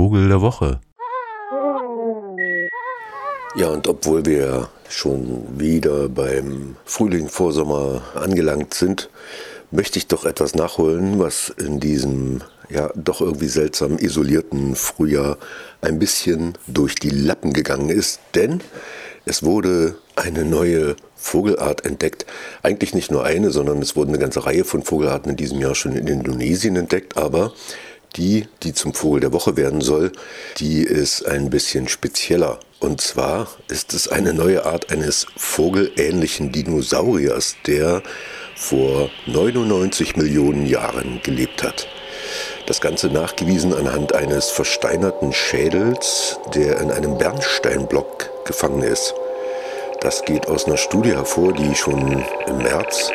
Vogel der Woche. Ja, und obwohl wir schon wieder beim Frühling, Vorsommer angelangt sind, möchte ich doch etwas nachholen, was in diesem ja doch irgendwie seltsam isolierten Frühjahr ein bisschen durch die Lappen gegangen ist. Denn es wurde eine neue Vogelart entdeckt. Eigentlich nicht nur eine, sondern es wurden eine ganze Reihe von Vogelarten in diesem Jahr schon in Indonesien entdeckt. Aber die, die zum Vogel der Woche werden soll, die ist ein bisschen spezieller. Und zwar ist es eine neue Art eines vogelähnlichen Dinosauriers, der vor 99 Millionen Jahren gelebt hat. Das Ganze nachgewiesen anhand eines versteinerten Schädels, der in einem Bernsteinblock gefangen ist. Das geht aus einer Studie hervor, die schon im März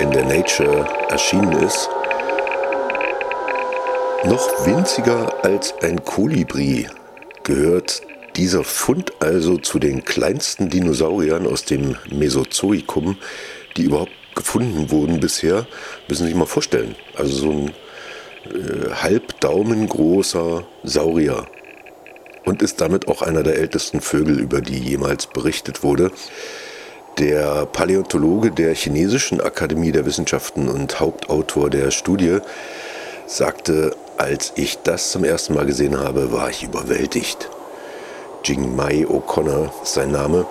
in der Nature erschienen ist. Noch winziger als ein Kolibri gehört dieser Fund also zu den kleinsten Dinosauriern aus dem Mesozoikum, die überhaupt gefunden wurden bisher. Müssen Sie sich mal vorstellen. Also so ein äh, halbdaumen großer Saurier und ist damit auch einer der ältesten Vögel, über die jemals berichtet wurde. Der Paläontologe der Chinesischen Akademie der Wissenschaften und Hauptautor der Studie sagte, als ich das zum ersten Mal gesehen habe, war ich überwältigt. Jing Mai O'Connor ist sein Name.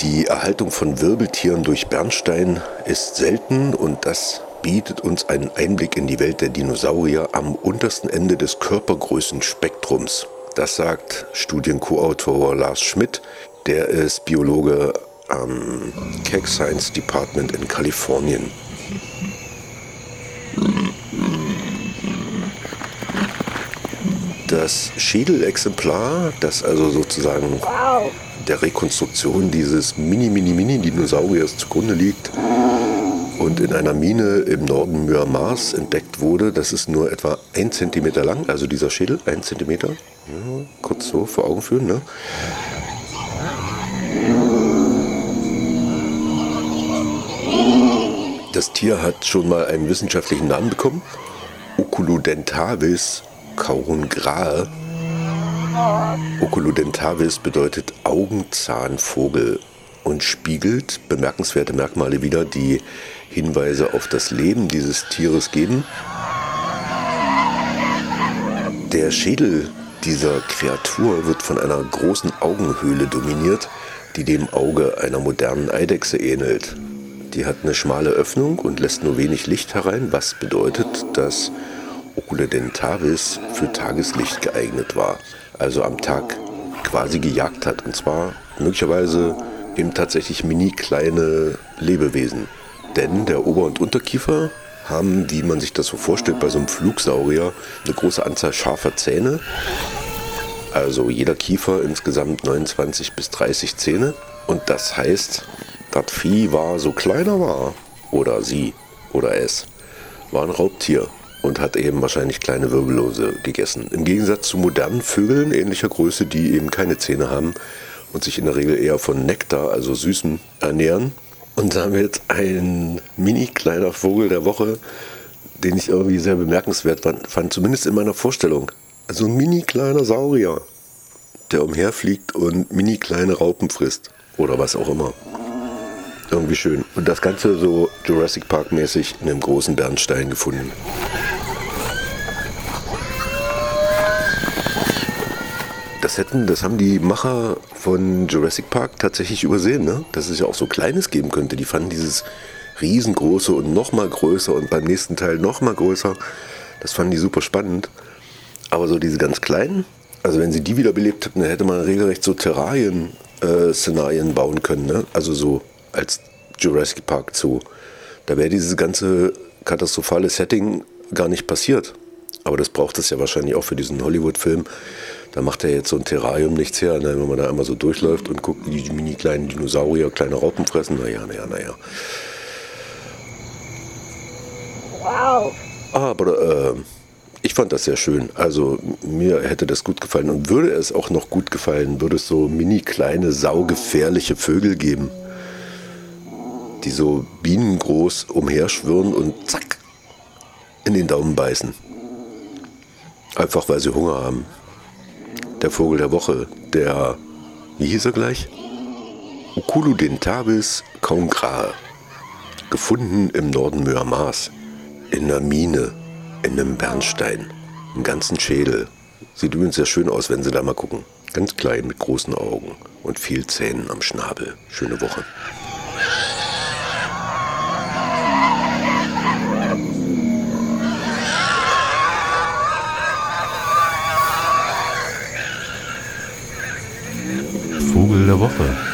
Die Erhaltung von Wirbeltieren durch Bernstein ist selten und das bietet uns einen Einblick in die Welt der Dinosaurier am untersten Ende des Körpergrößenspektrums. Das sagt Studien-Co-Autor Lars Schmidt. Der ist Biologe am Keck Science Department in Kalifornien. Das Schädelexemplar, das also sozusagen der Rekonstruktion dieses Mini-Mini-Mini-Dinosauriers zugrunde liegt, und in einer Mine im Norden Myanmars entdeckt wurde. Das ist nur etwa ein Zentimeter lang, also dieser Schädel, ein Zentimeter. Ja, kurz so vor Augen führen. Ne? Das Tier hat schon mal einen wissenschaftlichen Namen bekommen. Oculodentavis caurungrae. Oculodentavis bedeutet Augenzahnvogel und spiegelt bemerkenswerte Merkmale wider, die Hinweise auf das Leben dieses Tieres geben. Der Schädel dieser Kreatur wird von einer großen Augenhöhle dominiert, die dem Auge einer modernen Eidechse ähnelt. Die hat eine schmale Öffnung und lässt nur wenig Licht herein, was bedeutet, dass Ocula dentaris für Tageslicht geeignet war, also am Tag quasi gejagt hat, und zwar möglicherweise eben tatsächlich mini kleine Lebewesen. Denn der Ober- und Unterkiefer haben, wie man sich das so vorstellt, bei so einem Flugsaurier eine große Anzahl scharfer Zähne. Also jeder Kiefer insgesamt 29 bis 30 Zähne. Und das heißt, das Vieh war so kleiner war, oder sie oder es, war ein Raubtier und hat eben wahrscheinlich kleine Wirbellose gegessen. Im Gegensatz zu modernen Vögeln ähnlicher Größe, die eben keine Zähne haben und sich in der Regel eher von Nektar, also Süßen, ernähren, und damit ein mini kleiner Vogel der Woche, den ich irgendwie sehr bemerkenswert fand, zumindest in meiner Vorstellung. Also ein mini kleiner Saurier, der umherfliegt und mini kleine Raupen frisst. Oder was auch immer. Irgendwie schön. Und das Ganze so Jurassic Park mäßig in einem großen Bernstein gefunden. Das hätten, das haben die Macher von Jurassic Park tatsächlich übersehen, ne? Dass es ja auch so Kleines geben könnte. Die fanden dieses riesengroße und noch mal größer und beim nächsten Teil noch mal größer. Das fanden die super spannend. Aber so diese ganz kleinen, also wenn sie die wiederbelebt hätten, dann hätte man regelrecht so Terrarien-Szenarien äh, bauen können, ne? Also so als Jurassic Park Zoo. Da wäre dieses ganze katastrophale Setting gar nicht passiert. Aber das braucht es ja wahrscheinlich auch für diesen Hollywood-Film. Da macht er jetzt so ein Terrarium nichts her, ne? wenn man da einmal so durchläuft und guckt, wie die mini kleinen Dinosaurier kleine Raupen fressen. Naja, naja, naja. Wow. Aber äh, ich fand das sehr schön. Also mir hätte das gut gefallen und würde es auch noch gut gefallen, würde es so mini kleine, saugefährliche Vögel geben, die so bienengroß umherschwirren und zack in den Daumen beißen. Einfach weil sie Hunger haben. der Vogel der Woche, der, wie hieß er gleich? Okuludentabis congrae. Gefunden im Norden Myanmars. In einer Mine, in einem Bernstein. Einen ganzen Schädel. Sieht übrigens sehr schön aus, wenn Sie da mal gucken. Ganz klein mit großen Augen und viel Zähnen am Schnabel. Schöne Woche. Woche.